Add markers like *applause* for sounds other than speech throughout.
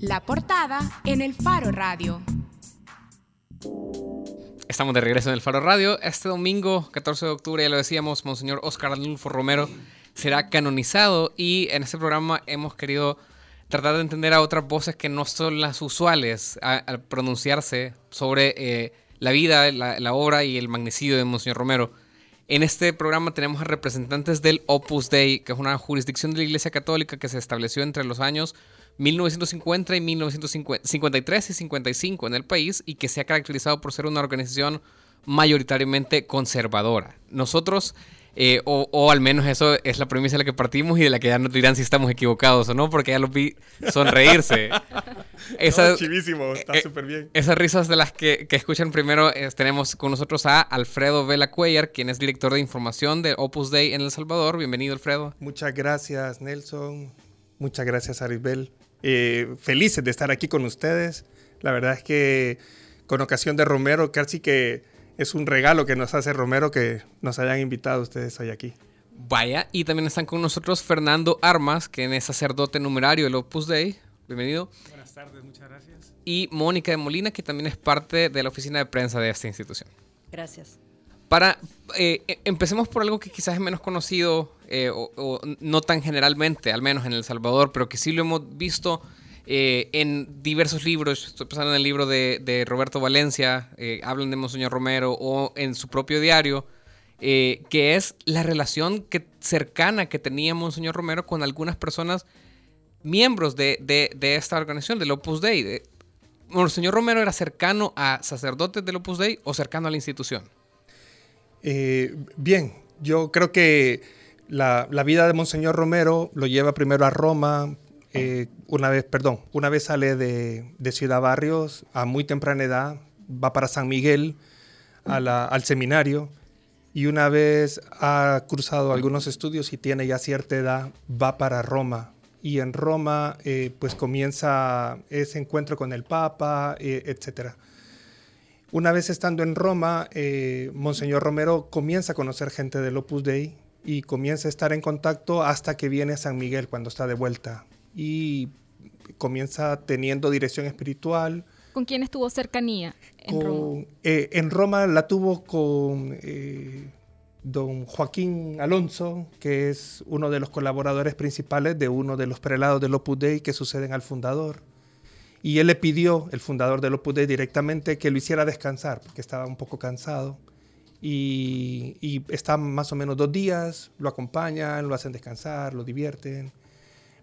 La portada en el Faro Radio. Estamos de regreso en el Faro Radio. Este domingo, 14 de octubre, ya lo decíamos, Monseñor Oscar Adolfo Romero será canonizado y en este programa hemos querido tratar de entender a otras voces que no son las usuales al pronunciarse sobre eh, la vida, la, la, obra y el magnicidio de Monseñor Romero. En este programa tenemos a representantes del Opus Dei, que es una jurisdicción de la Iglesia Católica que se estableció entre los años 1950 y 1953 y 55 en el país y que se ha caracterizado por ser una organización mayoritariamente conservadora. Nosotros eh, o, al menos eso es la premisa de la que partimos y de la que ya nos dirán si estamos equivocados o no, porque ya los vi sonreírse. *laughs* Esas, chivísimo, está eh, súper bien. Esas risas de las que, escuchan primero, tenemos con nosotros a Alfredo Vela Cuellar, quien es director de información de Opus Dei en El Salvador. Bienvenido, Alfredo. Muchas gracias, Nelson. Muchas gracias, Aribel. Eh, felices de estar aquí con ustedes. La verdad es que con ocasión de Romero, casi que es un regalo que nos hace Romero que nos hayan invitado ustedes hoy aquí. Vaya, y también están con nosotros Fernando Armas, que es sacerdote numerario del Opus Dei. Bienvenido. Buenas tardes, muchas gracias. Y Mónica de Molina, que también es parte de la oficina de prensa de esta institución. Gracias. Para, eh, e, empecemos por algo que quizás es menos conocido eh, o, no tan generalmente, al menos en El Salvador, pero que sí lo hemos visto eh, en diversos libros, estoy pensando en el libro de, Roberto Valencia, eh, hablan de Monseñor Romero, o en su propio diario, que es la relación que, cercana que tenía Monseñor Romero con algunas personas miembros de, esta organización, del Opus Dei. ¿Monseñor Romero era cercano a sacerdotes del Opus Dei o cercano a la institución? bien, yo creo que la, vida de Monseñor Romero lo lleva primero a Roma, eh, una vez, perdón, una vez sale de, Ciudad Barrios a muy temprana edad, va para San Miguel al seminario y una vez ha cruzado algunos estudios y tiene ya cierta edad, va para Roma. Y en Roma eh, pues comienza ese encuentro con el Papa, eh, etc. Una vez estando en Roma, Monseñor Romero comienza a conocer gente del Opus Dei y comienza a estar en contacto hasta que viene a San Miguel cuando está de vuelta y comienza teniendo dirección espiritual. ¿Con quién estuvo cercanía en Roma? Eh, en Roma la tuvo con eh, don Joaquín Alonso, que es uno de los colaboradores principales de uno de los prelados del Opus Dei que suceden al fundador. Y él le pidió, el fundador del Opus Dei, directamente que lo hiciera descansar, porque estaba un poco cansado. Y, y está más o menos dos días, lo acompañan, lo hacen descansar, lo divierten.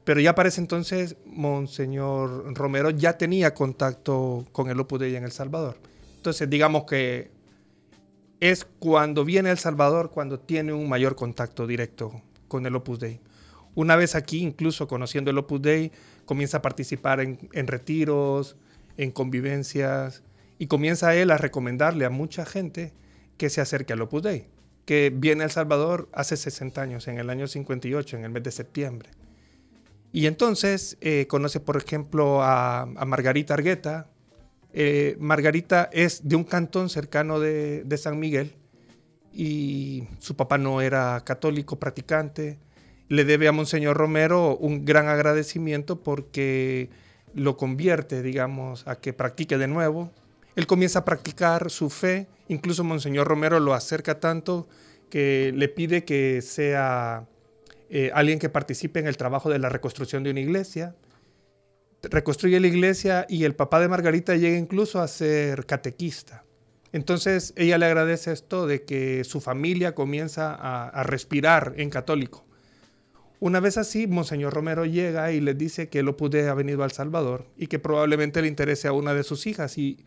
Pero ya para ese entonces, Monseñor Romero ya tenía contacto con el Opus Dei en El Salvador. Entonces, digamos que es cuando viene El Salvador cuando tiene un mayor contacto directo con el Opus Dei. Una vez aquí, incluso conociendo el Opus Dei, comienza a participar en retiros, en convivencias, y comienza él a recomendarle a mucha gente que se acerque al Opus Dei, que viene a El Salvador hace 60 años, en el año 58, en el mes de septiembre. Y entonces eh, conoce, por ejemplo, a, Margarita Argueta. Eh, Margarita es de un cantón cercano de, San Miguel y su papá no era católico practicante. Le debe a Monseñor Romero un gran agradecimiento porque lo convierte, digamos, a que practique de nuevo. Él comienza a practicar su fe, incluso Monseñor Romero lo acerca tanto que le pide que sea eh, alguien que participe en el trabajo de la reconstrucción de una iglesia. Reconstruye la iglesia y el papá de Margarita llega incluso a ser catequista. Entonces ella le agradece esto de que su familia comienza a, respirar en católico. Una vez así, Monseñor Romero llega y le dice que el Opus Dei ha venido al Salvador y que probablemente le interese a una de sus hijas. Y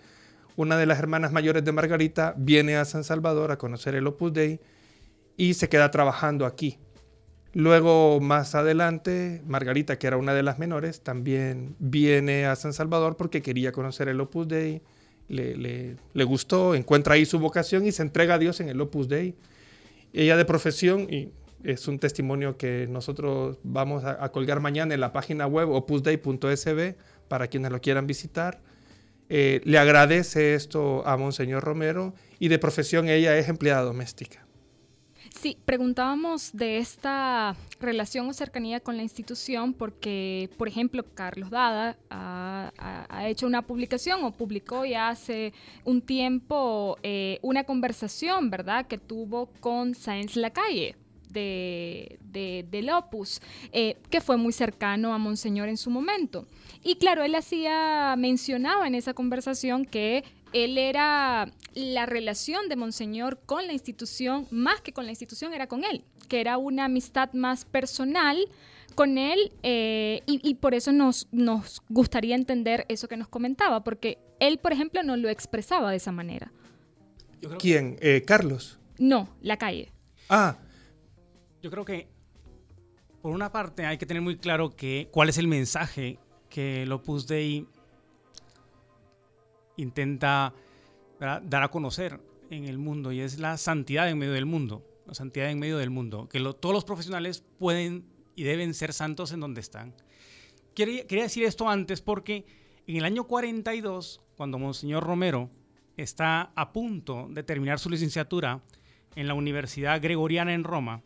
una de las hermanas mayores de Margarita viene a San Salvador a conocer el Opus Dei y se queda trabajando aquí. Luego, más adelante, Margarita, que era una de las menores, también viene a San Salvador porque quería conocer el Opus Dei, le, gustó, encuentra ahí su vocación y se entrega a Dios en el Opus Dei. Ella de profesión, y es un testimonio que nosotros vamos a, colgar mañana en la página web opusdei.sb para quienes lo quieran visitar. Eh, le agradece esto a Monseñor Romero y de profesión ella es empleada doméstica. Sí, preguntábamos de esta relación o cercanía con la institución porque, por ejemplo, Carlos Dada ha, hecho una publicación o publicó ya hace un tiempo eh, una conversación, ¿verdad?, que tuvo con Sáenz Lacalle. De, de, del Opus, eh, que fue muy cercano a Monseñor en su momento. Y claro, él hacía, mencionaba en esa conversación que él era la relación de Monseñor con la institución, más que con la institución, era con él, que era una amistad más personal con él eh, y, por eso nos, nos gustaría entender eso que nos comentaba, porque él, por ejemplo, no lo expresaba de esa manera. ¿Quién? Eh, ¿Carlos? No, la calle. Ah. Yo creo que, por una parte, hay que tener muy claro que, cuál es el mensaje que el Opus Dei intenta dar a conocer en el mundo y es la santidad en medio del mundo, la santidad en medio del mundo, que todos los profesionales pueden y deben ser santos en donde están. Quería, quería decir esto antes porque en el año 42, cuando Monseñor Romero está a punto de terminar su licenciatura en la Universidad Gregoriana en Roma,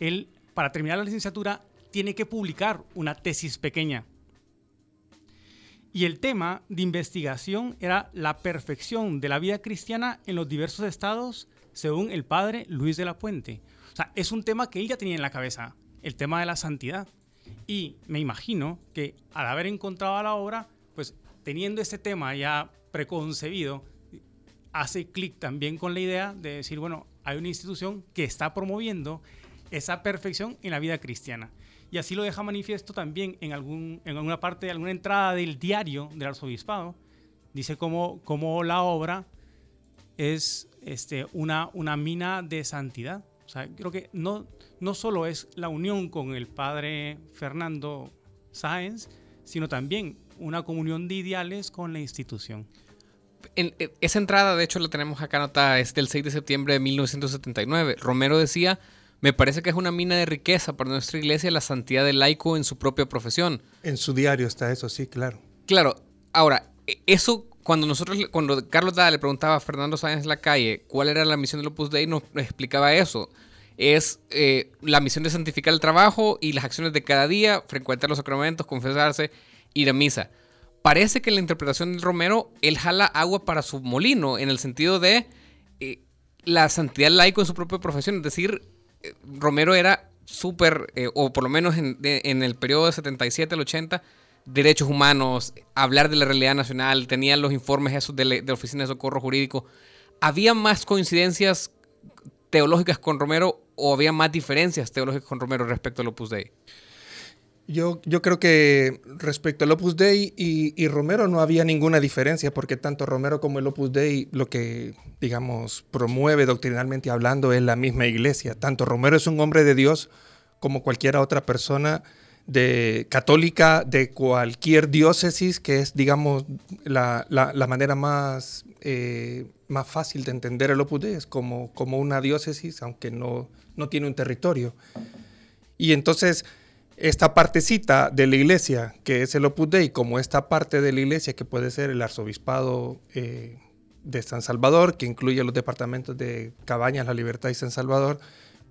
él, para terminar la licenciatura, tiene que publicar una tesis pequeña y el tema de investigación era la perfección de la vida cristiana en los diversos estados, según el padre Luis de la Puente. O sea, es un tema que él ya tenía en la cabeza, el tema de la santidad. Y me imagino que al haber encontrado la obra, pues teniendo este tema ya preconcebido, hace clic también con la idea de decir, bueno, hay una institución que está promoviendo esa perfección en la vida cristiana. Y así lo deja manifiesto también en, algún, en alguna parte, alguna entrada del diario del arzobispado. Dice cómo, cómo la obra es este, una, una mina de santidad. O sea, creo que no, no solo es la unión con el padre Fernando Sáenz, sino también una comunión de ideales con la institución. En, esa entrada, de hecho, la tenemos acá anotada, es del 6 de septiembre de 1979. Romero decía me parece que es una mina de riqueza para nuestra iglesia la santidad del laico en su propia profesión. En su diario está eso, sí, claro. Claro. Ahora, e, eso cuando nosotros, cuando Carlos Dada le preguntaba a Fernando Sáenz la calle cuál era la misión del Opus Dei, nos explicaba eso. Es eh, la misión de santificar el trabajo y las acciones de cada día, frecuentar los sacramentos, confesarse, ir a misa. Parece que en la interpretación del Romero, él jala agua para su molino, en el sentido de eh, la santidad laico en su propia profesión, es decir, Romero era súper, eh, o por lo menos en, el periodo de 77 al 80, derechos humanos, hablar de la realidad nacional, tenía los informes esos de, la Oficina de Socorro Jurídico. ¿Había más coincidencias teológicas con Romero o había más diferencias teológicas con Romero respecto al Opus Dei? Yo, creo que respecto al Opus Dei y, Romero no había ninguna diferencia, porque tanto Romero como el Opus Dei lo que, digamos, promueve doctrinalmente hablando es la misma iglesia. Tanto Romero es un hombre de Dios como cualquier otra persona de católica de cualquier diócesis, que es, digamos, la, la, manera más, eh, más fácil de entender el Opus Dei, es como, como una diócesis, aunque no, no tiene un territorio. Y entonces esta partecita de la iglesia, que es el Opus Dei, como esta parte de la iglesia que puede ser el arzobispado eh, de San Salvador, que incluye los departamentos de Cabañas, La Libertad y San Salvador,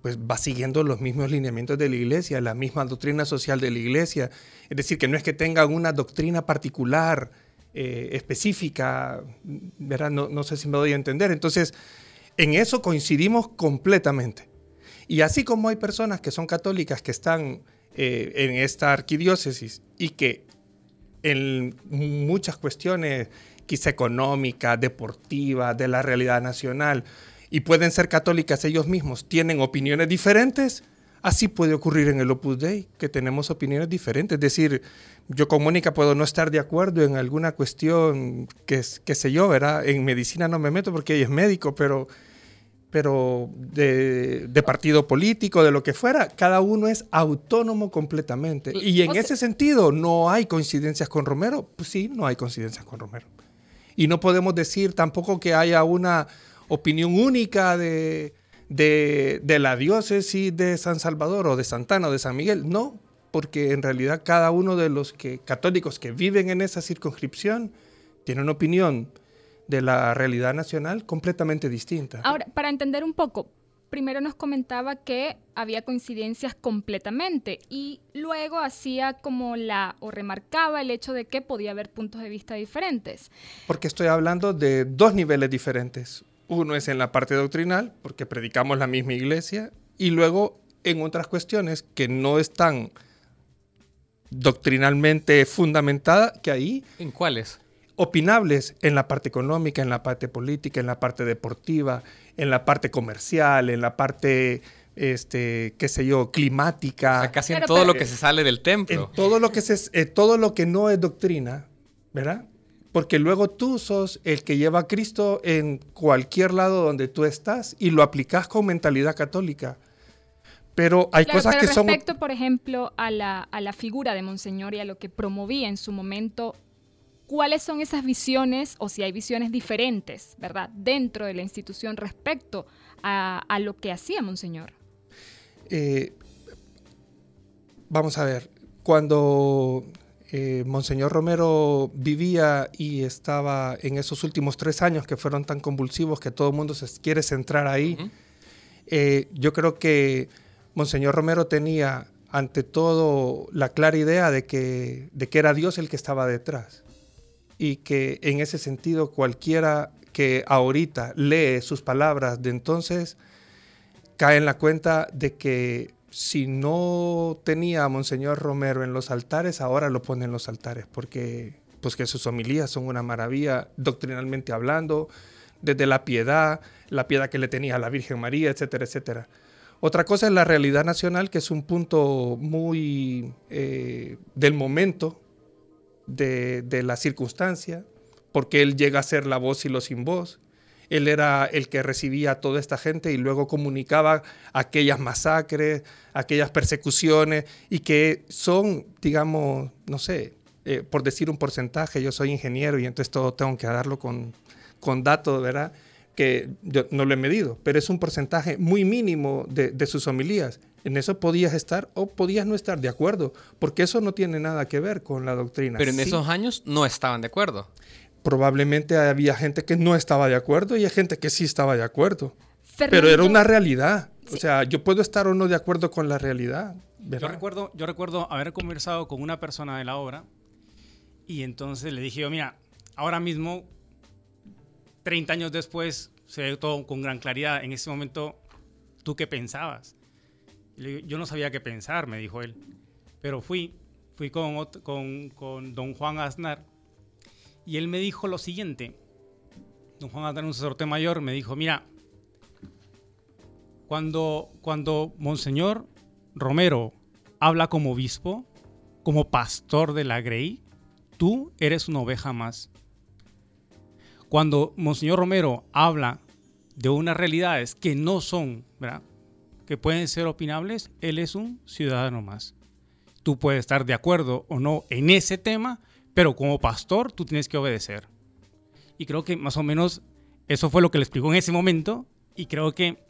pues va siguiendo los mismos lineamientos de la iglesia, la misma doctrina social de la iglesia. Es decir, que no es que tengan una doctrina particular, eh, específica, ¿verdad? No, no sé si me doy a entender. Entonces, en eso coincidimos completamente. Y así como hay personas que son católicas que están eh, en esta arquidiócesis y que en muchas cuestiones quizá económicas, deportivas, de la realidad nacional, y pueden ser católicas ellos mismos, tienen opiniones diferentes, así puede ocurrir en el Opus Dei, que tenemos opiniones diferentes. Es decir, yo con Mónica puedo no estar de acuerdo en alguna cuestión, que, que sé yo, ¿verdad? En medicina no me meto porque ella es médico, pero pero de, partido político, de lo que fuera, cada uno es autónomo completamente. Y en ese sentido, ¿no hay coincidencias con Romero? Pues sí, no hay coincidencias con Romero. Y no podemos decir tampoco que haya una opinión única de, de, la diócesis de San Salvador o de Santana o de San Miguel. No, porque en realidad cada uno de los que, católicos que viven en esa circunscripción tiene una opinión de la realidad nacional completamente distinta. Ahora, para entender un poco, primero nos comentaba que había coincidencias completamente y luego hacía como la o remarcaba el hecho de que podía haber puntos de vista diferentes. Porque estoy hablando de dos niveles diferentes. Uno es en la parte doctrinal, porque predicamos la misma iglesia, y luego en otras cuestiones que no están doctrinalmente fundamentadas, que ahí... ¿En cuáles? Opinables en la parte económica, en la parte política, en la parte deportiva, en la parte comercial, en la parte, este, qué sé yo, climática. O sea, casi en todo lo que se sale del templo. En todo lo que, se, eh, todo lo que no es doctrina, ¿verdad? Porque luego tú sos el que lleva a Cristo en cualquier lado donde tú estás y lo aplicas con mentalidad católica. Pero hay cosas que son... Respecto, por ejemplo, a la, a la figura de Monseñor y a lo que promovía en su momento cuáles son esas visiones o si hay visiones diferentes, ¿verdad?, dentro de la institución respecto a, lo que hacía Monseñor. Eh, vamos a ver, cuando eh, Monseñor Romero vivía y estaba en esos últimos tres años que fueron tan convulsivos que todo el mundo se quiere centrar ahí, eh, yo creo que Monseñor Romero tenía ante todo la clara idea de que, de que era Dios el que estaba detrás y que en ese sentido cualquiera que ahorita lee sus palabras de entonces cae en la cuenta de que si no tenía a Monseñor Romero en los altares, ahora lo pone en los altares, porque pues que sus homilías son una maravilla doctrinalmente hablando, desde la piedad, la piedad que le tenía a la Virgen María, etcétera, etcétera. Otra cosa es la realidad nacional, que es un punto muy eh, del momento, de, la circunstancia, porque él llega a ser la voz y lo sin voz. Él era el que recibía a toda esta gente y luego comunicaba aquellas masacres, aquellas persecuciones y que son, digamos, no sé, eh, por decir un porcentaje, yo soy ingeniero y entonces todo tengo que darlo con, con datos, ¿verdad? Que yo no lo he medido, pero es un porcentaje muy mínimo de, de sus homilías. En eso podías estar o podías no estar de acuerdo, porque eso no tiene nada que ver con la doctrina. Pero en esos años no estaban de acuerdo. Probablemente había gente que no estaba de acuerdo y hay gente que sí estaba de acuerdo. Pero era una realidad. O sea, yo puedo estar o no de acuerdo con la realidad. Yo recuerdo, yo recuerdo haber conversado con una persona de la obra y entonces le dije yo, mira, ahora mismo, 30 años después, se ve todo con gran claridad. En ese momento, ¿tú qué pensabas? Yo no sabía qué pensar, me dijo él. Pero fui, fui con, con, don Juan Aznar y él me dijo lo siguiente. Don Juan Aznar, un sacerdote mayor, me dijo, mira, cuando, cuando Monseñor Romero habla como obispo, como pastor de la Grey, tú eres una oveja más. Cuando Monseñor Romero habla de unas realidades que no son, ¿verdad? Que pueden ser opinables, él es un ciudadano más. Tú puedes estar de acuerdo o no en ese tema, pero como pastor tú tienes que obedecer. Y creo que más o menos eso fue lo que le explicó en ese momento y creo que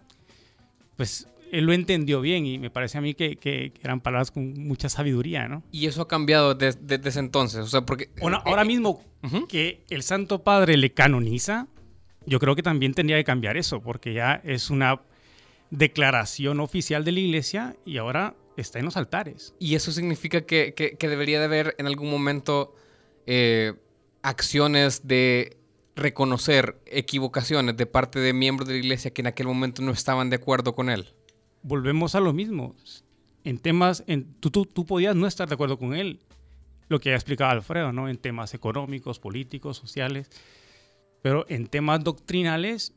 pues él lo entendió bien y me parece a mí que, eran palabras con mucha sabiduría, ¿no? Y eso ha cambiado desde, ese entonces, o sea, porque... ahora eh, mismo que el Santo Padre le canoniza, yo creo que también tendría que cambiar eso, porque ya es una declaración oficial de la iglesia y ahora está en los altares. Y eso significa que, debería de haber en algún momento eh, acciones de reconocer equivocaciones de parte de miembros de la iglesia que en aquel momento no estaban de acuerdo con él. Volvemos a lo mismo. En temas, en, tú, tú, podías no estar de acuerdo con él, lo que ha explicado Alfredo, ¿no? En temas económicos, políticos, sociales, pero en temas doctrinales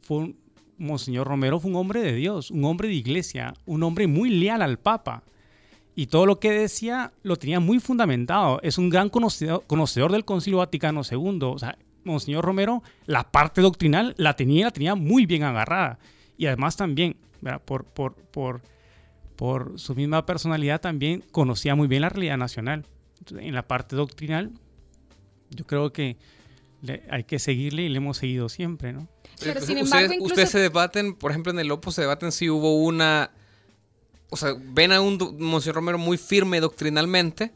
fue un, Monseñor Romero fue un hombre de Dios, un hombre de iglesia, un hombre muy leal al Papa. Y todo lo que decía lo tenía muy fundamentado. Es un gran conocedor, del Concilio Vaticano II. O sea, Monseñor Romero, la parte doctrinal la tenía, tenía muy bien agarrada. Y además también, por su misma personalidad, también conocía muy bien la realidad nacional. en la parte doctrinal, yo creo que hay que seguirle y le hemos seguido siempre, ¿no? Pero sin embargo, ustedes, se debaten, por ejemplo, en el Opus se debaten si hubo una... O sea, ven a un Monseñor Romero muy firme doctrinalmente,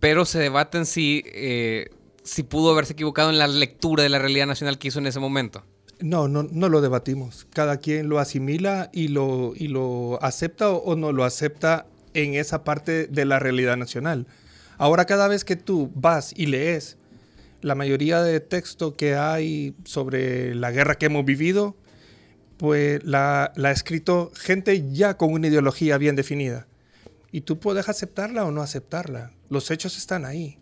pero se debaten si, eh, si pudo haberse equivocado en la lectura de la realidad nacional que hizo en ese momento. No, no, no lo debatimos. Cada quien lo asimila y lo, y lo acepta o, o no lo acepta en esa parte de la realidad nacional. Ahora cada vez que tú vas y lees la mayoría de texto que hay sobre la guerra que hemos vivido, pues la, la ha escrito gente ya con una ideología bien definida. Y tú puedes aceptarla o no aceptarla. Los hechos están ahí.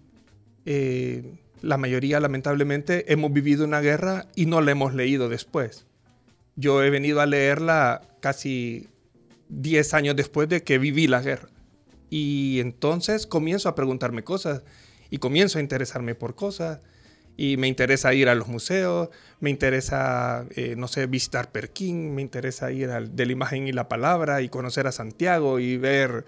Eh, la mayoría, lamentablemente, hemos vivido una guerra y no la hemos leído después. Yo he venido a leerla casi 10 años después de que viví la guerra. Y entonces comienzo a preguntarme cosas y comienzo a interesarme por cosas. Y me interesa ir a los museos, me interesa, eh, no sé, visitar Perquín, me interesa ir al, de la imagen y la palabra y conocer a Santiago y ver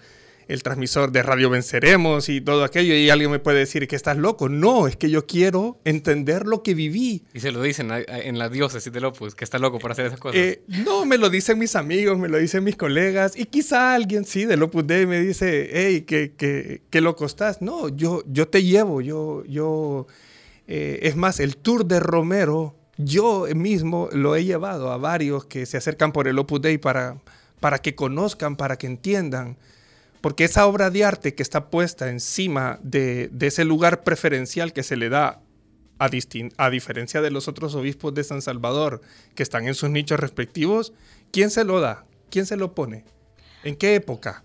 el transmisor de Radio Venceremos y todo aquello, y alguien me puede decir que estás loco. No, es que yo quiero entender lo que viví. Y se lo dicen en la diócesis de Lopus, que está loco por hacer esas cosas. Eh, no, me lo dicen mis amigos, me lo dicen mis colegas, y quizá alguien sí de Lopus Dei me dice, hey, ¿qué, qué, qué loco estás? No, yo, yo te llevo, yo, yo, eh, es más, el tour de Romero, yo mismo lo he llevado a varios que se acercan por el Opus Dei para, para que conozcan, para que entiendan porque esa obra de arte que está puesta encima de, ese lugar preferencial que se le da, a, a, diferencia de los otros obispos de San Salvador, que están en sus nichos respectivos, ¿quién se lo da? ¿Quién se lo pone? ¿En qué época?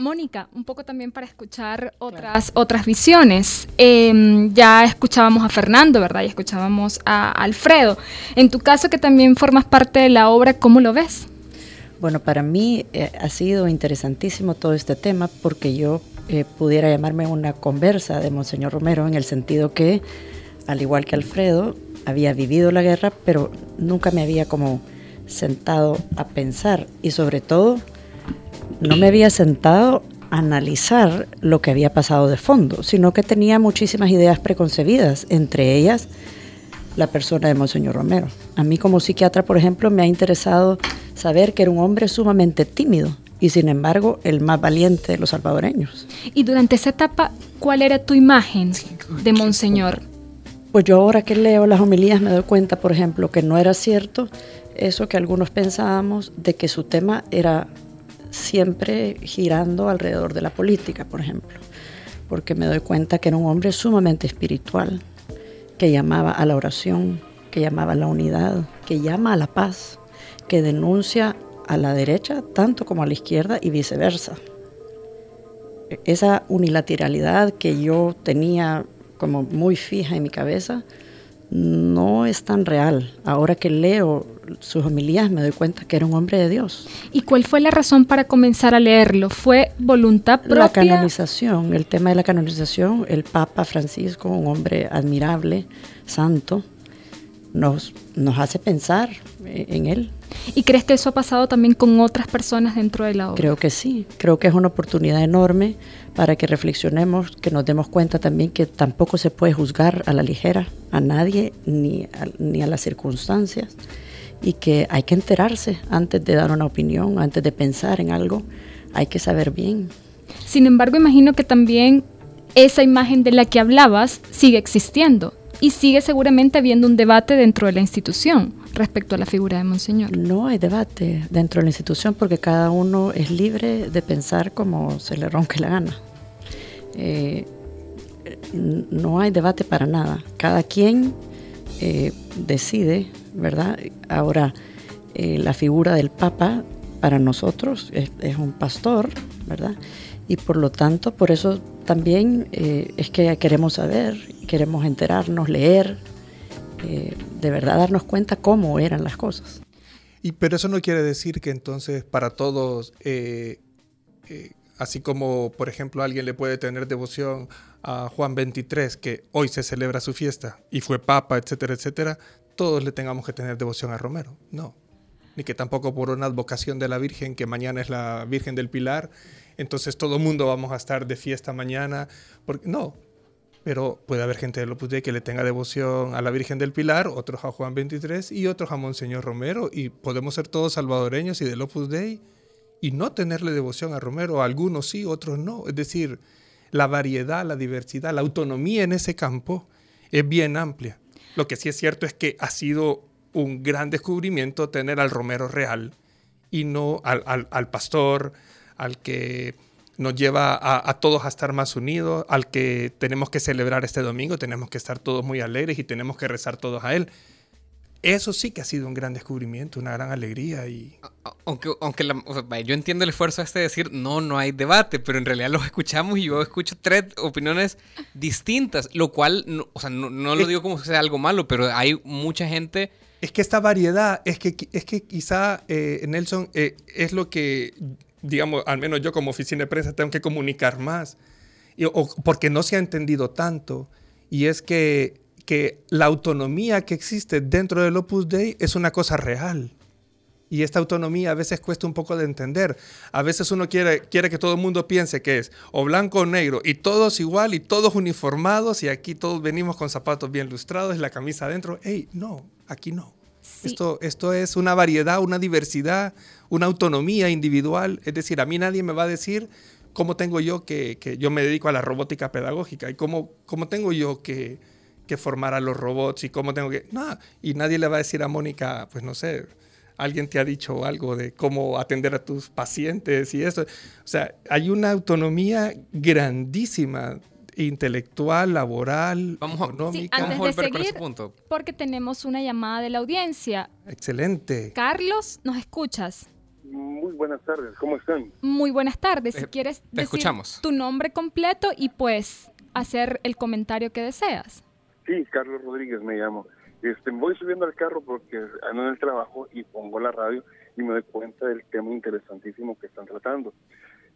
Mónica, un poco también para escuchar otras, otras visiones. Em, ya escuchábamos a Fernando, ¿verdad? Y escuchábamos a Alfredo. En tu caso, que también formas parte de la obra, ¿cómo lo ves? Bueno, para mí eh, ha sido interesantísimo todo este tema porque yo eh, pudiera llamarme una conversa de Monseñor Romero en el sentido que, al igual que Alfredo, había vivido la guerra, pero nunca me había como sentado a pensar y sobre todo no me había sentado a analizar lo que había pasado de fondo, sino que tenía muchísimas ideas preconcebidas, entre ellas la persona de Monseñor Romero. A mí como psiquiatra, por ejemplo, me ha interesado saber que era un hombre sumamente tímido y sin embargo el más valiente de los salvadoreños. Y durante esa etapa, ¿cuál era tu imagen de Monseñor? Pues yo ahora que leo las homilías me doy cuenta, por ejemplo, que no era cierto eso que algunos pensábamos de que su tema era siempre girando alrededor de la política, por ejemplo, porque me doy cuenta que era un hombre sumamente espiritual, que llamaba a la oración, que llamaba a la unidad, que llama a la paz, que denuncia a la derecha tanto como a la izquierda y viceversa. Esa unilateralidad que yo tenía como muy fija en mi cabeza no es tan real. Ahora que leo sus homilías me doy cuenta que era un hombre de Dios. ¿Y cuál fue la razón para comenzar a leerlo? ¿Fue voluntad propia? La canonización, el tema de la canonización, el Papa Francisco, un hombre admirable, santo, nos, nos hace pensar en él. ¿Y crees que eso ha pasado también con otras personas dentro de la obra? Creo que sí, creo que es una oportunidad enorme para que reflexionemos, que nos demos cuenta también que tampoco se puede juzgar a la ligera a nadie ni a, ni a las circunstancias y que hay que enterarse antes de dar una opinión, antes de pensar en algo, hay que saber bien. Sin embargo, imagino que también esa imagen de la que hablabas sigue existiendo y sigue seguramente habiendo un debate dentro de la institución respecto a la figura de Monseñor. No hay debate dentro de la institución porque cada uno es libre de pensar como se le ronque la gana. Eh, no hay debate para nada. Cada quien eh, decide, ¿verdad? Ahora, eh, la figura del Papa para nosotros es, un pastor, ¿verdad? Y por lo tanto, por eso también eh, es que queremos saber, queremos enterarnos, leer, de verdad darnos cuenta cómo eran las cosas. Y pero eso no quiere decir que entonces para todos así como por ejemplo alguien le puede tener devoción a Juan 23, que hoy se celebra su fiesta y fue papa, etcétera, etcétera, todos le tengamos que tener devoción a Romero. No. Ni que tampoco por una advocación de la Virgen, que mañana es la Virgen del Pilar, entonces todo el mundo vamos a estar de fiesta mañana. Porque, no, pero puede haber gente del Opus Dei que le tenga devoción a la Virgen del Pilar, otros a Juan 23 y otros a Monseñor Romero, y podemos ser todos salvadoreños y del Opus Dei y no tenerle devoción a Romero, algunos sí, otros no. Es decir, la variedad, la diversidad, la autonomía en ese campo es bien amplia. Lo que sí es cierto es que ha sido un gran descubrimiento tener al Romero real y no al, pastor, al que nos lleva a, a, todos a estar más unidos, al que tenemos que celebrar este domingo, tenemos que estar todos muy alegres y tenemos que rezar todos a Él. Eso sí que ha sido un gran descubrimiento, una gran alegría. Y... Aunque, aunque la, o sea, yo entiendo el esfuerzo este de decir, no, no hay debate, pero en realidad los *laughs* escuchamos y yo escucho tres opiniones distintas, lo cual, no, o sea, no, no lo digo como que sea algo malo, pero hay mucha gente... Es que esta variedad, es que, es que quizá, eh, Nelson, eh, es lo que, digamos, al menos yo como oficina de prensa tengo que comunicar más, y, o, porque no se ha entendido tanto, y es que que la autonomía que existe dentro del Opus Dei es una cosa real. Y esta autonomía a veces cuesta un poco de entender. A veces uno quiere, quiere que todo el mundo piense que es o blanco o negro y todos igual y todos uniformados y aquí todos venimos con zapatos bien lustrados y la camisa adentro. ¡Ey! No, aquí no. Sí. Esto, esto es una variedad, una diversidad, una autonomía individual. Es decir, a mí nadie me va a decir cómo tengo yo que, que yo me dedico a la robótica pedagógica y cómo, cómo tengo yo que, que formar a los robots y cómo tengo que... No, y nadie le va a decir a Mónica, pues no sé, alguien te ha dicho algo de cómo atender a tus pacientes y eso. O sea, hay una autonomía grandísima intelectual, laboral, vamos a, económica. Sí, antes de seguir, punto. porque tenemos una llamada de la audiencia. Excelente. Carlos, ¿nos escuchas? Muy buenas tardes, ¿cómo están? Muy buenas tardes. Si Eh, quieres te decir escuchamos. tu nombre completo y pues hacer el comentario que deseas. Sí, Carlos Rodríguez me llamo. Este, voy subiendo al carro porque ando en el trabajo y pongo la radio y me doy cuenta del tema interesantísimo que están tratando.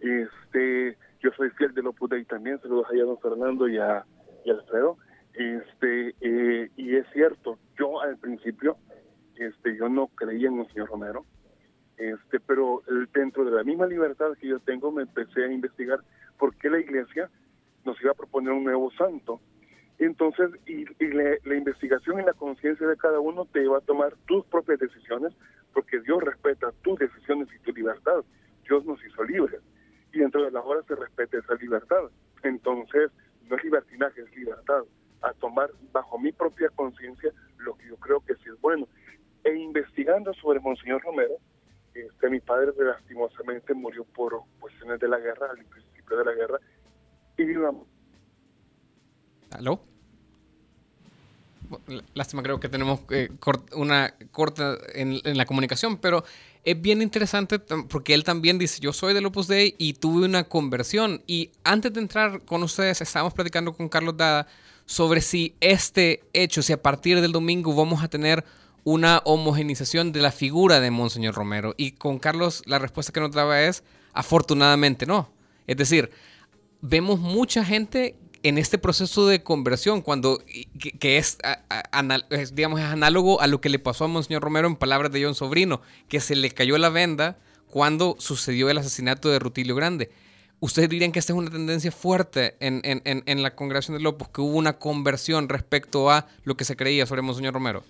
Este, yo soy fiel del Opus Dei también, saludos allá a don Fernando y a, y a Alfredo. Este, eh, y es cierto, yo al principio, este, yo no creía en el señor Romero, este, pero dentro de la misma libertad que yo tengo me empecé a investigar por qué la iglesia nos iba a proponer un nuevo santo. Entonces, y, y la, la, investigación y la conciencia de cada uno te va a tomar tus propias decisiones, porque Dios respeta tus decisiones y tu libertad. Dios nos hizo libres. Y dentro de las horas se respeta esa libertad. Entonces, no es libertinaje, es libertad. A tomar bajo mi propia conciencia lo que yo creo que sí es bueno. E investigando sobre Monseñor Romero, este, mi padre lastimosamente murió por cuestiones de la guerra, al principio de la guerra, y digamos, ¿Aló? Lástima, creo que tenemos eh, una corta en, en, la comunicación, pero es bien interesante porque él también dice, yo soy del Opus Dei y tuve una conversión. Y antes de entrar con ustedes, estábamos platicando con Carlos Dada sobre si este hecho, si a partir del domingo vamos a tener una homogenización de la figura de Monseñor Romero. Y con Carlos la respuesta que nos daba es, afortunadamente no. Es decir, vemos mucha gente en este proceso de conversión, cuando que, es, digamos, es análogo a lo que le pasó a Monseñor Romero en palabras de John Sobrino, que se le cayó la venda cuando sucedió el asesinato de Rutilio Grande. ¿Ustedes dirían que esta es una tendencia fuerte en, en, en, en la congregación de Lopus, que hubo una conversión respecto a lo que se creía sobre Monseñor Romero?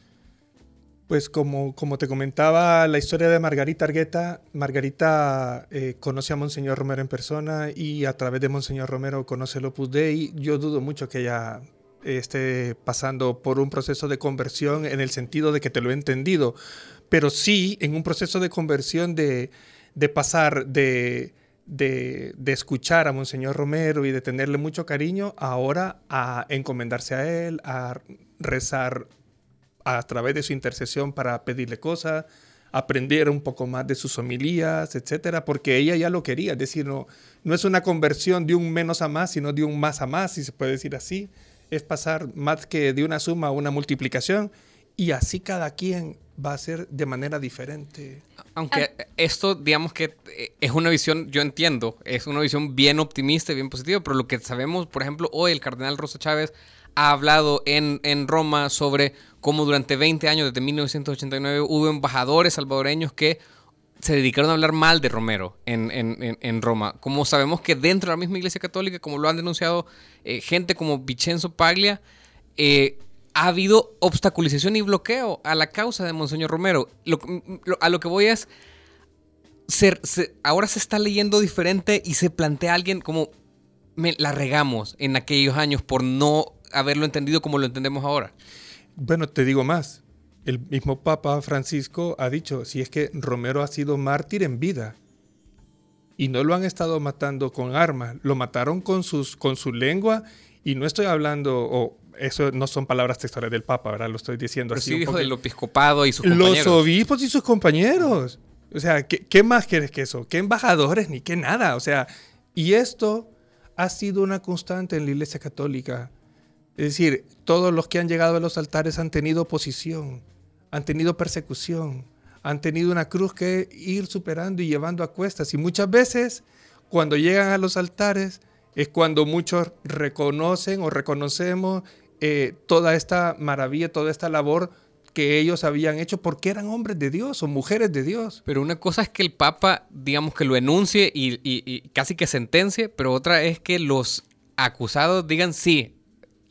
Pues como, como te comentaba la historia de Margarita Argueta, Margarita eh, conoce a Monseñor Romero en persona y a través de Monseñor Romero conoce el Opus Dei. Yo dudo mucho que ella esté pasando por un proceso de conversión en el sentido de que te lo he entendido, pero sí en un proceso de conversión de, de pasar de, de, de, escuchar a Monseñor Romero y de tenerle mucho cariño, ahora a encomendarse a él, a rezar a través de su intercesión para pedirle cosas, aprender un poco más de sus homilías, etcétera, porque ella ya lo quería, es decir, no, no es una conversión de un menos a más, sino de un más a más, si se puede decir así, es pasar más que de una suma a una multiplicación, y así cada quien va a ser de manera diferente. Aunque esto, digamos que es una visión, yo entiendo, es una visión bien optimista y bien positiva, pero lo que sabemos, por ejemplo, hoy el cardenal Rosa Chávez ha hablado en, en Roma sobre cómo durante 20 años, desde 1989, hubo embajadores salvadoreños que se dedicaron a hablar mal de Romero en, Roma. Como sabemos que dentro de la misma Iglesia Católica, como lo han denunciado eh, gente como Vicenzo Paglia, eh, ha habido obstaculización y bloqueo a la causa de Monseñor Romero. Lo, a lo que voy es, ahora se está leyendo diferente y se plantea alguien como, la regamos en aquellos años por no haberlo entendido como lo entendemos ahora. Bueno, te digo más. el mismo Papa Francisco ha dicho, si es que Romero ha sido mártir en vida y no lo han estado matando con armas, lo mataron con, sus, con su lengua y no estoy hablando, o eso no son palabras textuales del Papa, ¿verdad? Lo estoy diciendo Pero así. sí dijo del episcopado y sus compañeros. Los obispos y sus compañeros. O sea, ¿qué, qué más quieres que eso? ¿Qué embajadores ni qué nada? O sea, y esto ha sido una constante en la Iglesia Católica. Es decir, todos los que han llegado a los altares han tenido oposición, han tenido persecución, han tenido una cruz que ir superando y llevando a cuestas. Y muchas veces, cuando llegan a los altares, es cuando muchos reconocen o reconocemos eh, toda esta maravilla, toda esta labor que ellos habían hecho porque eran hombres de Dios o mujeres de Dios. Pero una cosa es que el Papa, digamos que lo enuncie y, y- y casi que sentencie, pero otra es que los acusados digan sí,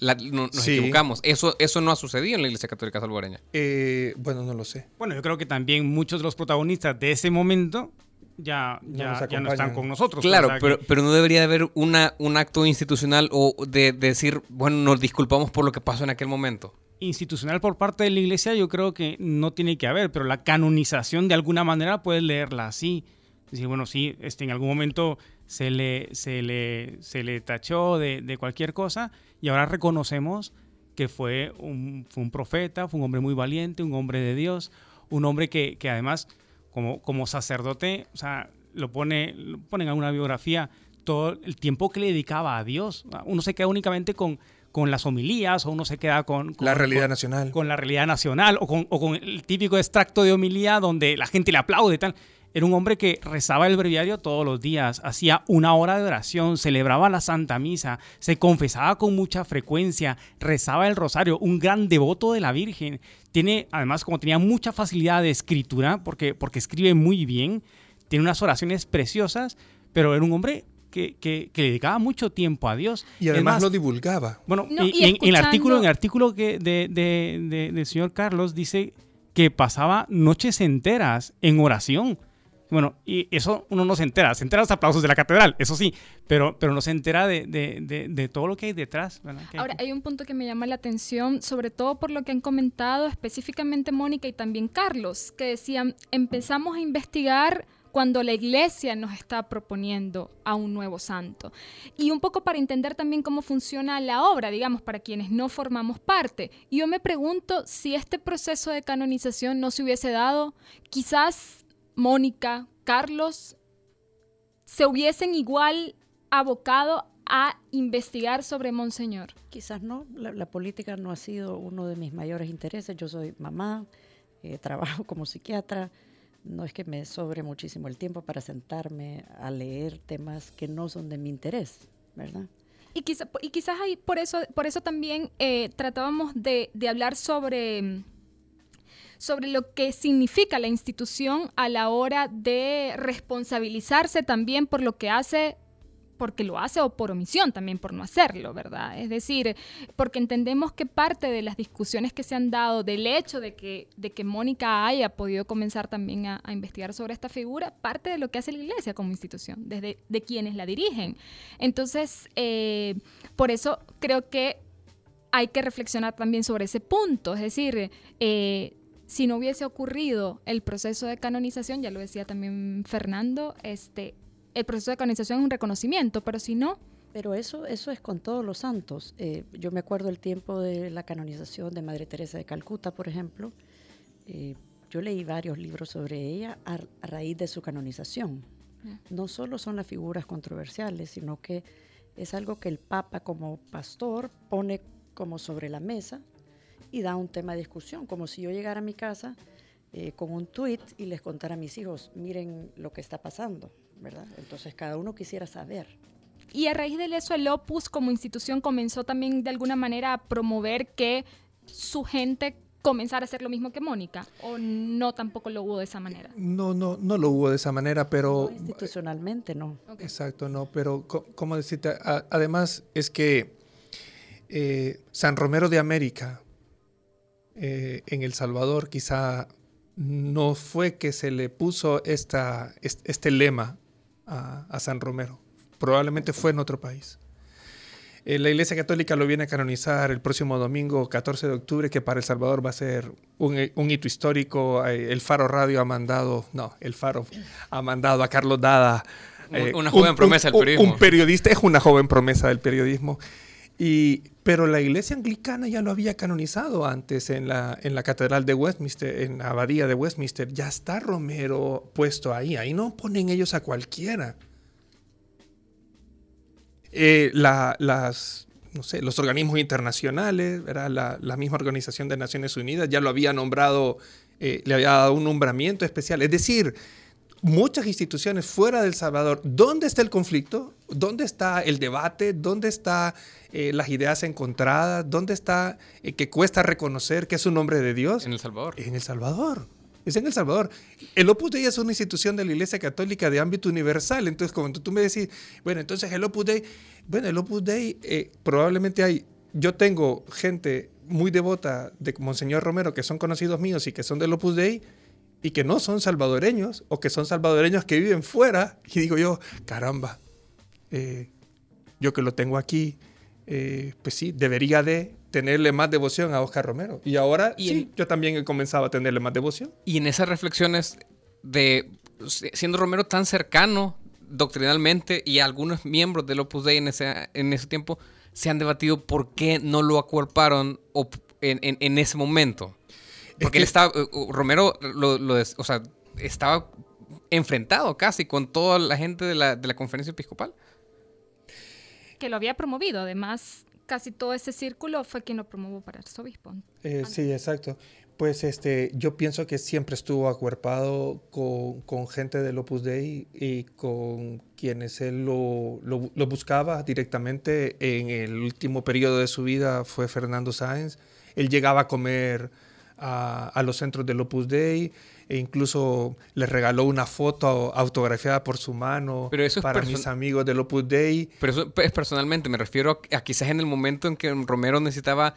la- no- nos Sí. equivocamos. Eso, eso no ha sucedido en la Iglesia Católica Salvadoreña. Eh, bueno, no lo sé. Bueno, yo creo que también muchos de los protagonistas de ese momento ya, No ya, ya no están con nosotros. Claro, o sea que- pero, pero no debería de haber una, un acto institucional o de, de decir, bueno, nos disculpamos por lo que pasó en aquel momento. institucional por parte de la iglesia yo creo que no tiene que haber, pero la canonización de alguna manera puedes leerla así. Decir, bueno, sí, este, en algún momento se le, se le, se le tachó de, de cualquier cosa y ahora reconocemos que fue un, fue un profeta, fue un hombre muy valiente, un hombre de Dios, un hombre que, que además como, como sacerdote, o sea, lo, pone, lo ponen en una biografía todo el tiempo que le dedicaba a Dios. Uno se queda únicamente con, con las homilías o uno se queda con, con- La realidad con- nacional. con la realidad nacional o con, o con el típico extracto de homilía donde la gente le aplaude y tal. Era un hombre que rezaba el breviario todos los días, hacía una hora de oración, celebraba la Santa Misa, se confesaba con mucha frecuencia, rezaba el rosario, un gran devoto de la Virgen. Tiene, además, como tenía mucha facilidad de escritura, porque, porque escribe muy bien, tiene unas oraciones preciosas, pero era un hombre que, que- dedicaba mucho tiempo a Dios. Y además más, lo divulgaba. bueno, No, y, y y en, en el artículo, en el artículo que de, de- de- del señor Carlos dice que pasaba noches enteras en oración. Bueno, y eso uno no se entera, se entera los aplausos de la catedral, eso sí, pero, pero no se entera de, de- de- todo lo que hay detrás. Que- Ahora, hay un punto que me llama la atención, sobre todo por lo que han comentado específicamente Mónica y también Carlos, que decían, empezamos a investigar cuando la iglesia nos está proponiendo a un nuevo santo. Y un poco para entender también cómo funciona la obra, digamos, para quienes no formamos parte. Yo me pregunto si este proceso de canonización no se hubiese dado, quizás Mónica, Carlos, se hubiesen igual abocado a investigar sobre Monseñor. Quizás no, la, la política no ha sido uno de mis mayores intereses. Yo soy mamá, eh, *laughs* trabajo como psiquiatra. No es que me sobre muchísimo el tiempo para sentarme a leer temas que no son de mi interés, ¿verdad? Y, quizá- y quizás ahí por eso, por eso también eh, tratábamos de, de hablar sobre, sobre lo que significa la institución a la hora de responsabilizarse también por lo que hace porque lo hace o por omisión también por no hacerlo, ¿verdad? Es decir, porque entendemos que parte de las discusiones que se han dado del hecho de que, de que Mónica haya podido comenzar también a, investigar sobre esta figura, parte de lo que hace la iglesia como institución, desde de quienes la dirigen. Entonces, eh, por eso creo que hay que reflexionar también sobre ese punto, es decir, eh, si no hubiese ocurrido el proceso de canonización, ya lo decía también Fernando, este, el proceso de canonización es un reconocimiento, pero si no, Pero eso, eso es con todos los santos. Eh, yo me acuerdo el tiempo de la canonización de Madre Teresa de Calcuta, por ejemplo. Eh, yo leí varios libros sobre ella a, a raíz de su canonización. No solo son las figuras controversiales, sino que es algo que el Papa como pastor pone como sobre la mesa y da un tema de discusión, como si yo llegara a mi casa eh, con un tweet y les contara a mis hijos, miren lo que está pasando, ¿verdad? Entonces cada uno quisiera saber. Y a raíz de eso, el Opus como institución comenzó también de alguna manera a promover que su gente comenzara a hacer lo mismo que Mónica, o no tampoco lo hubo de esa manera. No, no, no lo hubo de esa manera, pero... No, institucionalmente no. Ok. Exacto, no, pero co- ¿cómo decirte? Además es que eh, San Romero de América eh, en El Salvador quizá no fue que se le puso esta, es- este lema a, a San Romero, probablemente fue en otro país. Eh, la Iglesia Católica lo viene a canonizar el próximo domingo 14 de octubre, que para El Salvador va a ser un, un hito histórico. Eh, el Faro Radio ha mandado, no, el Faro ha mandado a Carlos Dada. eh, una joven promesa del periodismo. Un periodista, es una joven promesa del periodismo. Pero la iglesia anglicana ya lo había canonizado antes en la, en la catedral de Westminster, en la abadía de Westminster. Ya está Romero puesto ahí. Ahí no ponen ellos a cualquiera. Eh, los organismos internacionales. La, la, misma Organización de Naciones Unidas ya lo había nombrado, eh, le había dado un nombramiento especial. Es decir, muchas instituciones fuera del Salvador, ¿dónde está el conflicto? ¿Dónde está el debate? ¿Dónde están eh, las ideas encontradas? ¿Dónde está eh, que cuesta reconocer que es un hombre de Dios? En El Salvador. En El Salvador. Es en El Salvador. El Opus Dei es una institución de la Iglesia Católica de ámbito universal. Entonces, como tú me decís, bueno, entonces el Opus Dei, bueno, el Opus Dei eh, probablemente hay, yo tengo gente muy devota de Monseñor Romero que son conocidos míos y que son del Opus Dei, y que no son salvadoreños o que son salvadoreños que viven fuera. Y digo yo, caramba, eh, yo que lo tengo aquí, eh, pues sí, debería de tenerle más devoción a Oscar Romero. Y ahora y sí, en, yo también he comenzado a tenerle más devoción. Y en esas reflexiones de siendo Romero tan cercano doctrinalmente y algunos miembros del Opus Dei en ese, en ese tiempo se han debatido por qué no lo acuerparon en, en, en ese momento. Porque es que, él estaba, Romero, lo, lo, o sea, estaba enfrentado casi con toda la gente de la, de la conferencia episcopal. Que lo había promovido, además, casi todo ese círculo fue quien lo promovió para arzobispo. Eh, sí, exacto. Pues este, yo pienso que siempre estuvo acuerpado con, con gente del Opus Dei y con quienes él lo, lo, lo, buscaba directamente. En el último periodo de su vida fue Fernando Sáenz. Él llegaba a comer a, a, los centros del Opus Dei e incluso les regaló una foto autografiada por su mano pero eso para mis amigos del Opus Dei. Pero eso es personalmente, me refiero a, a, quizás en el momento en que Romero necesitaba,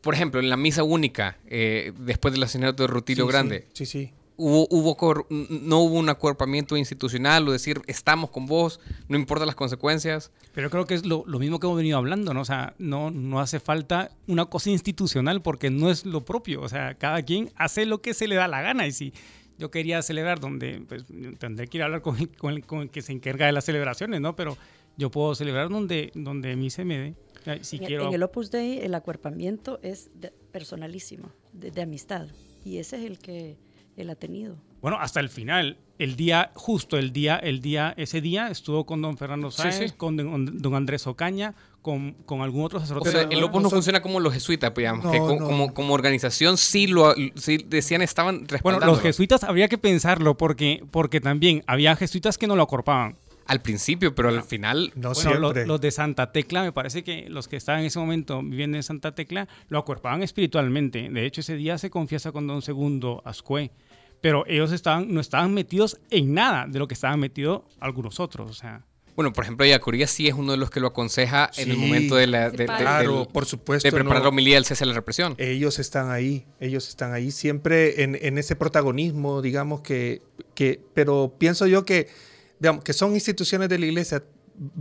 por ejemplo, en la misa única, eh, después del asesinato de Rutilio sí, Grande. Sí, sí. sí. Hubo, hubo, no hubo un acuerpamiento institucional o decir estamos con vos, no importa las consecuencias. Pero creo que es lo, lo, mismo que hemos venido hablando, ¿no? O sea, no, no hace falta una cosa institucional porque no es lo propio. O sea, cada quien hace lo que se le da la gana. Y si yo quería celebrar donde, pues tendré que ir a hablar con el, con el, con el que se encarga de las celebraciones, ¿no? Pero yo puedo celebrar donde, donde a mí se me dé. Si en, quiero... en el Opus Dei el acuerpamiento es de, personalísimo, de, de amistad. Y ese es el que él ha tenido. Bueno, hasta el final, el día, justo el día, el día, ese día estuvo con don Fernando Sáenz, sí, sí. con don, don, Andrés Ocaña, con, con algún otro sacerdote. O sea, el Opus no funciona como los jesuitas, pues, digamos, no, que no. como, como, organización sí lo sí decían estaban Bueno, los jesuitas habría que pensarlo porque, porque también había jesuitas que no lo acorpaban. Al principio, pero al final. No bueno, los, los, de Santa Tecla, me parece que los que estaban en ese momento viviendo en Santa Tecla lo acuerpaban espiritualmente. De hecho, ese día se confiesa con don Segundo Ascue pero ellos estaban, no estaban metidos en nada de lo que estaban metidos algunos otros. O sea. Bueno, por ejemplo, Yacuría sí es uno de los que lo aconseja sí, en el momento de la de, claro, de, por supuesto, de preparar no, la homilía del cese de la represión. Ellos están ahí, ellos están ahí siempre en, en ese protagonismo, digamos que, que, pero pienso yo que, digamos, que son instituciones de la iglesia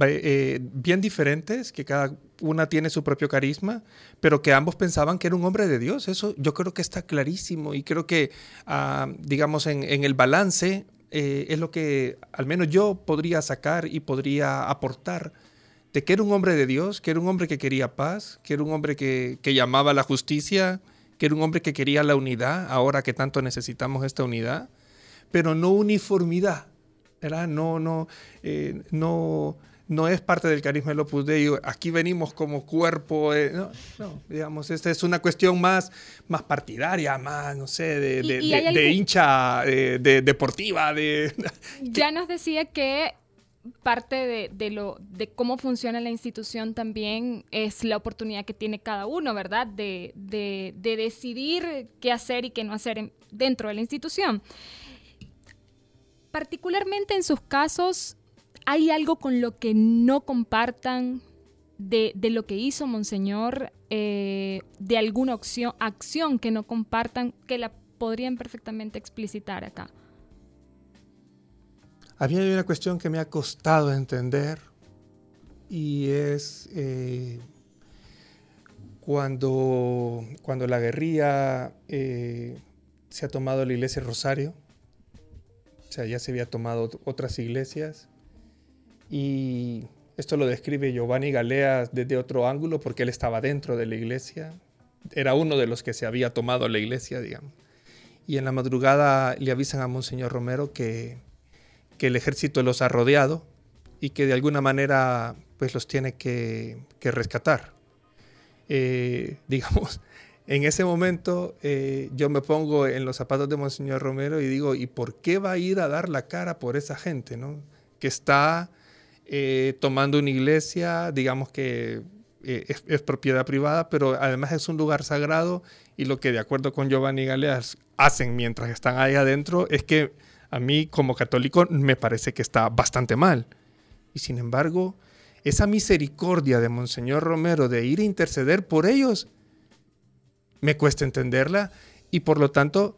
eh, bien diferentes, que cada una tiene su propio carisma, pero que ambos pensaban que era un hombre de Dios. Eso yo creo que está clarísimo y creo que, uh, digamos, en, en, el balance eh, es lo que al menos yo podría sacar y podría aportar de que era un hombre de Dios, que era un hombre que quería paz, que era un hombre que, que llamaba a la justicia, que era un hombre que quería la unidad, ahora que tanto necesitamos esta unidad, pero no uniformidad, ¿verdad? No, no, eh, no, no es parte del carisma del Opus Dei. Aquí venimos como cuerpo. Eh, no, no, digamos, esta es una cuestión más, más partidaria, más, no sé, de, de, de, algún... de hincha de, deportiva. De... *laughs* Ya nos decía que parte de, de, lo, de cómo funciona la institución también es la oportunidad que tiene cada uno, ¿verdad? De, de, de decidir qué hacer y qué no hacer en, dentro de la institución. Particularmente en sus casos, ¿hay algo con lo que no compartan de, de lo que hizo Monseñor, eh, de alguna acción, acción que no compartan, que la podrían perfectamente explicitar acá? A mí hay una cuestión que me ha costado entender y es eh, cuando, cuando la guerrilla eh, se ha tomado la iglesia Rosario, o sea, ya se había tomado otras iglesias, y esto lo describe Giovanni Galea desde otro ángulo porque él estaba dentro de la iglesia, era uno de los que se había tomado la iglesia, digamos. Y en la madrugada le avisan a Monseñor Romero que, que el ejército los ha rodeado y que de alguna manera pues los tiene que, que rescatar. Eh, *laughs* digamos, en ese momento eh, yo me pongo en los zapatos de Monseñor Romero y digo, ¿y por qué va a ir a dar la cara por esa gente, ¿no? Que está eh, tomando una iglesia, digamos que es, es, propiedad privada, pero además es un lugar sagrado y lo que de acuerdo con Giovanni Galeas hacen mientras están ahí adentro es que a mí como católico me parece que está bastante mal. Y sin embargo, esa misericordia de Monseñor Romero de ir a interceder por ellos, me cuesta entenderla y por lo tanto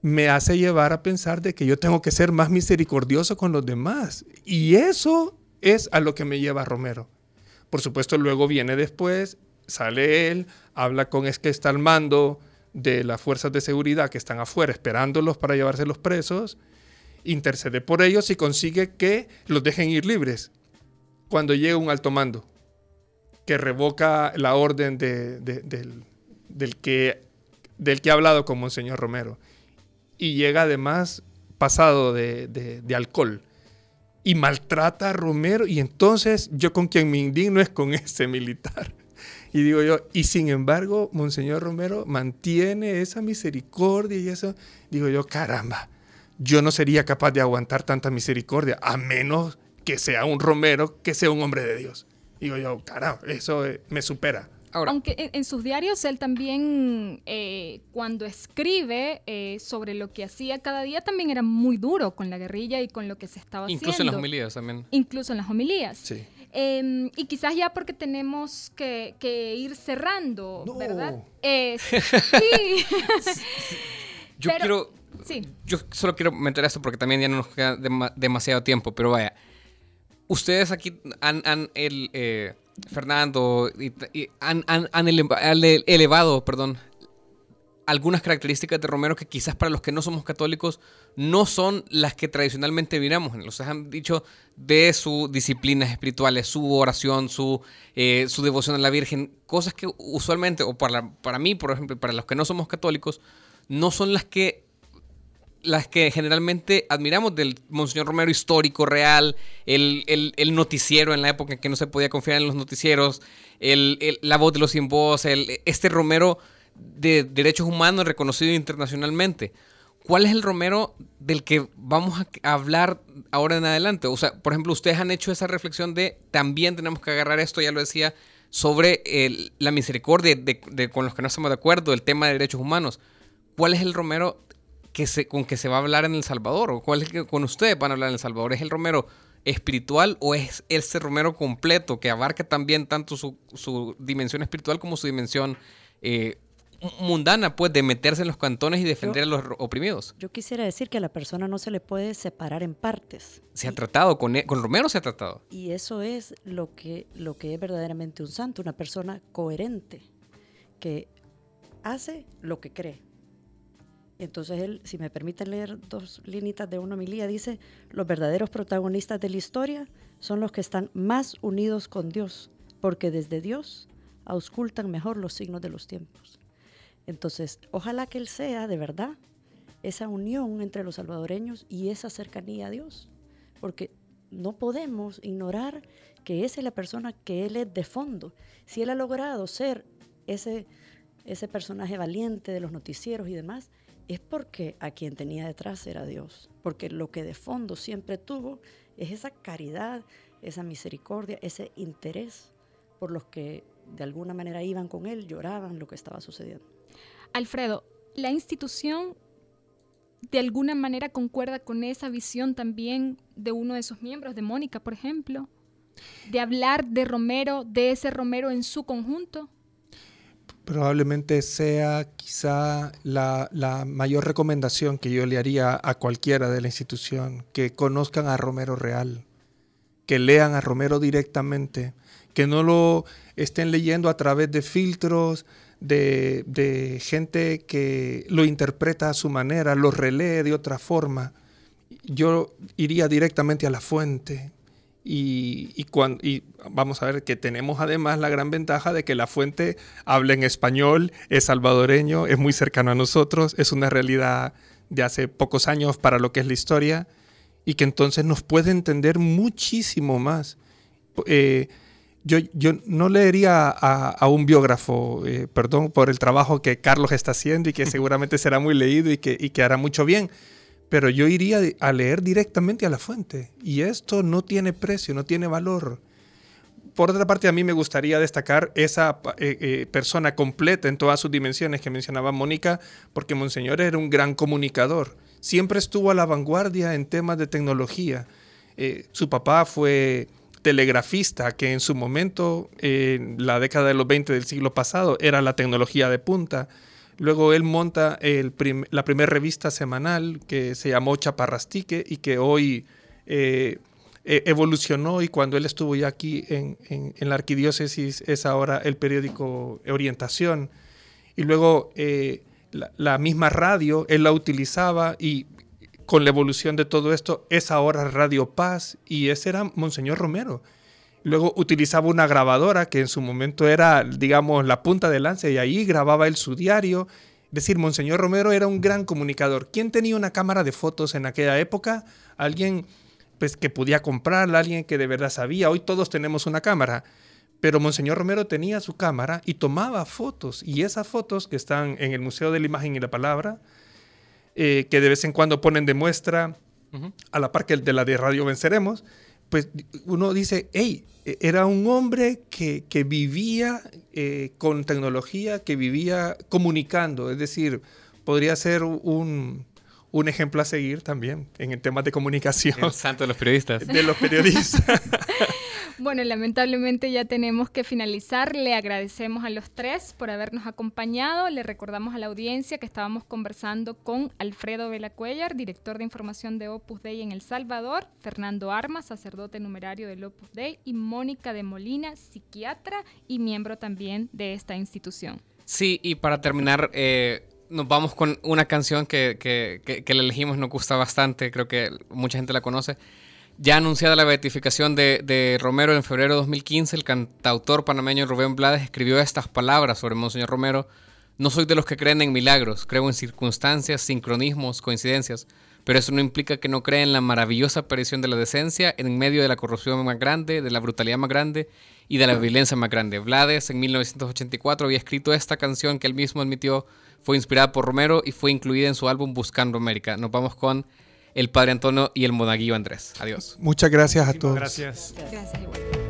me hace llevar a pensar de que yo tengo que ser más misericordioso con los demás. Y eso es a lo que me lleva Romero. Por supuesto, luego viene después, sale él, habla con es que está al mando de las fuerzas de seguridad que están afuera esperándolos para llevarse los presos, intercede por ellos y consigue que los dejen ir libres cuando llega un alto mando que revoca la orden de, de, del, del, que, del que ha hablado con Monseñor Romero. Y llega además pasado de, de, alcohol y maltrata a Romero. Y entonces yo con quien me indigno es con *laughs* ese militar. Y digo yo, y sin embargo, Monseñor Romero mantiene esa misericordia y eso. Digo yo, caramba, yo no sería capaz de aguantar tanta misericordia, a menos que sea un Romero, que sea un hombre de Dios. Digo yo, carajo, eso eh, me supera. Ahora. Aunque en, sus diarios él también, eh, cuando escribe eh, sobre lo que hacía cada día, también era muy duro con la guerrilla y con lo que se estaba haciendo. Incluso en las homilías también. Incluso en las homilías. Sí. Eh, y quizás ya porque tenemos que, que ir cerrando, no. ¿verdad? *laughs* sí. *laughs* Yo Pero, quiero... Sí. Yo solo quiero meter esto porque también ya no nos queda dem demasiado tiempo, pero vaya ustedes aquí han, han el, eh, Fernando, y, han, han, elevado, perdón, algunas características de Romero que quizás para los que no somos católicos no son las que tradicionalmente miramos. Ustedes han dicho de sus disciplinas espirituales, su oración, su, eh, su devoción a la Virgen, cosas que usualmente, o para, para mí, por ejemplo, para los que no somos católicos, no son las que las que generalmente admiramos del Monseñor Romero histórico, real, el, el, noticiero en la época en que no se podía confiar en los noticieros, el, la voz de los sin voz, este Romero de derechos humanos reconocido internacionalmente. ¿Cuál es el Romero del que vamos a hablar ahora en adelante? O sea, por ejemplo, ustedes han hecho esa reflexión de también tenemos que agarrar esto, ya lo decía, sobre la misericordia de, con los que no estamos de acuerdo, el tema de derechos humanos. ¿Cuál es el Romero que se, con que se va a hablar en El Salvador? ¿O cuál es que con ustedes van a hablar en El Salvador? ¿Es el Romero espiritual o es ese Romero completo que abarca también tanto su, su dimensión espiritual como su dimensión eh, mundana, pues, de meterse en los cantones y defender yo, a los oprimidos? Yo quisiera decir que a la persona no se le puede separar en partes. Se ha tratado, con, con Romero se ha tratado. Y eso es lo que, lo que es verdaderamente un santo, una persona coherente, que hace lo que cree entonces él, si me permite leer dos líneas de una homilía, dice, los verdaderos protagonistas de la historia son los que están más unidos con Dios, porque desde Dios auscultan mejor los signos de los tiempos. Entonces, ojalá que él sea de verdad esa unión entre los salvadoreños y esa cercanía a Dios, porque no podemos ignorar que esa es la persona que él es de fondo. Si él ha logrado ser ese, ese personaje valiente de los noticieros y demás, es porque a quien tenía detrás era Dios, porque lo que de fondo siempre tuvo es esa caridad, esa misericordia, ese interés por los que de alguna manera iban con él, lloraban lo que estaba sucediendo. Alfredo, la institución de alguna manera concuerda con esa visión también de uno de sus miembros, de Mónica, por ejemplo, de hablar de Romero, de ese Romero en su conjunto probablemente sea quizá la, la, mayor recomendación que yo le haría a cualquiera de la institución, que conozcan a Romero Real, que lean a Romero directamente, que no lo estén leyendo a través de filtros, de, de, gente que lo interpreta a su manera, lo relee de otra forma. Yo iría directamente a la fuente. Y, y, cuando, y vamos a ver que tenemos además la gran ventaja de que la fuente habla en español, es salvadoreño, es muy cercano a nosotros, es una realidad de hace pocos años para lo que es la historia y que entonces nos puede entender muchísimo más. Eh, yo, yo, no leería a, a un biógrafo, eh, perdón por el trabajo que Carlos está haciendo y que *laughs* seguramente será muy leído y que, y que hará mucho bien, pero yo iría a leer directamente a la fuente y esto no tiene precio, no tiene valor. Por otra parte, a mí me gustaría destacar esa eh, eh, persona completa en todas sus dimensiones que mencionaba Mónica, porque Monseñor era un gran comunicador. Siempre estuvo a la vanguardia en temas de tecnología. Eh, su papá fue telegrafista, que en su momento, en la década de los 20 del siglo pasado, era la tecnología de punta. Luego él monta la primera revista semanal que se llamó Chaparrastique y que hoy eh, evolucionó y cuando él estuvo ya aquí en, la arquidiócesis es ahora el periódico Orientación. Y luego eh, la, la, misma radio, él la utilizaba y con la evolución de todo esto es ahora Radio Paz y ese era Monseñor Romero. Luego utilizaba una grabadora que en su momento era, digamos, la punta de lanza y ahí grababa él su diario. Es decir, Monseñor Romero era un gran comunicador. ¿Quién tenía una cámara de fotos en aquella época? Alguien pues, que podía comprarla, alguien que de verdad sabía. Hoy todos tenemos una cámara. Pero Monseñor Romero tenía su cámara y tomaba fotos. Y esas fotos que están en el Museo de la Imagen y la Palabra, eh, que de vez en cuando ponen de muestra, uh -huh. a la par que el de la de Radio Venceremos, pues uno dice, hey, era un hombre que, que vivía eh, con tecnología, que vivía comunicando, es decir, podría ser un, un ejemplo a seguir también en el tema de comunicación. El santo de los periodistas. De los periodistas. *laughs* Bueno, lamentablemente ya tenemos que finalizar. Le agradecemos a los tres por habernos acompañado. Le recordamos a la audiencia que estábamos conversando con Alfredo Velacuellar, director de información de Opus Dei en El Salvador, Fernando Armas, sacerdote numerario del Opus Dei, y Mónica de Molina, psiquiatra y miembro también de esta institución. Sí, y para terminar, eh, nos vamos con una canción que, que, que, que le elegimos, nos gusta bastante, creo que mucha gente la conoce. Ya anunciada la beatificación de, de, Romero en febrero de 2015, el cantautor panameño Rubén Blades escribió estas palabras sobre Monseñor Romero. No soy de los que creen en milagros, creo en circunstancias, sincronismos, coincidencias, pero eso no implica que no crea en la maravillosa aparición de la decencia en medio de la corrupción más grande, de la brutalidad más grande y de la violencia más grande. Blades en 1984 había escrito esta canción que él mismo admitió fue inspirada por Romero y fue incluida en su álbum Buscando América. Nos vamos con el Padre Antonio y el Monaguillo Andrés. Adiós. Muchas gracias a todos. Gracias. Gracias igual.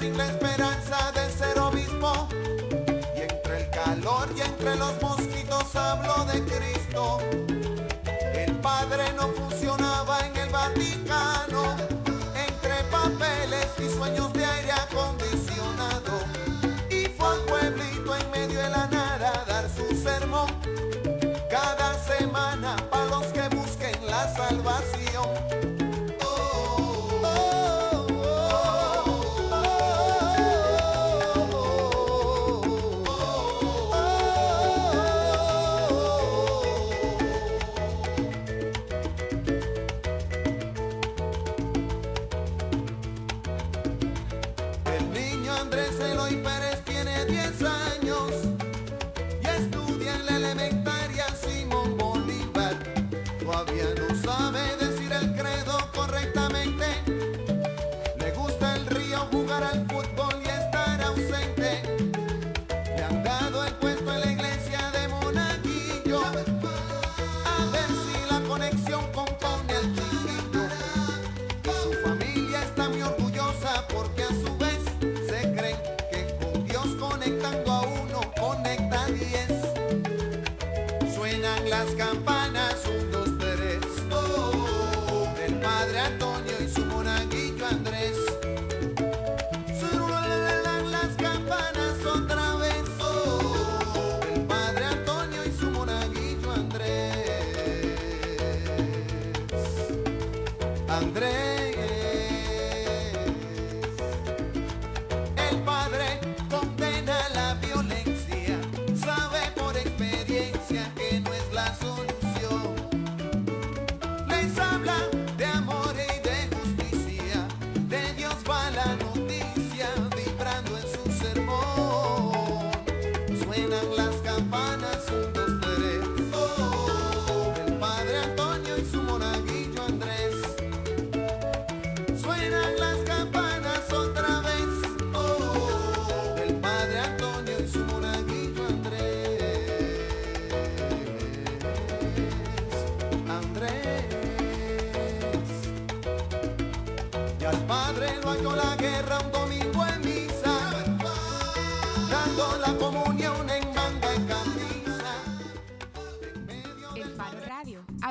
Sin la esperanza de ser obispo. Y entre el calor y entre los mosquitos habló de Cristo. El Padre no funcionaba en el Vaticano. Entre papeles y sueños de aire acondicionado. Y fue a pueblito en medio de la nada a dar su sermón.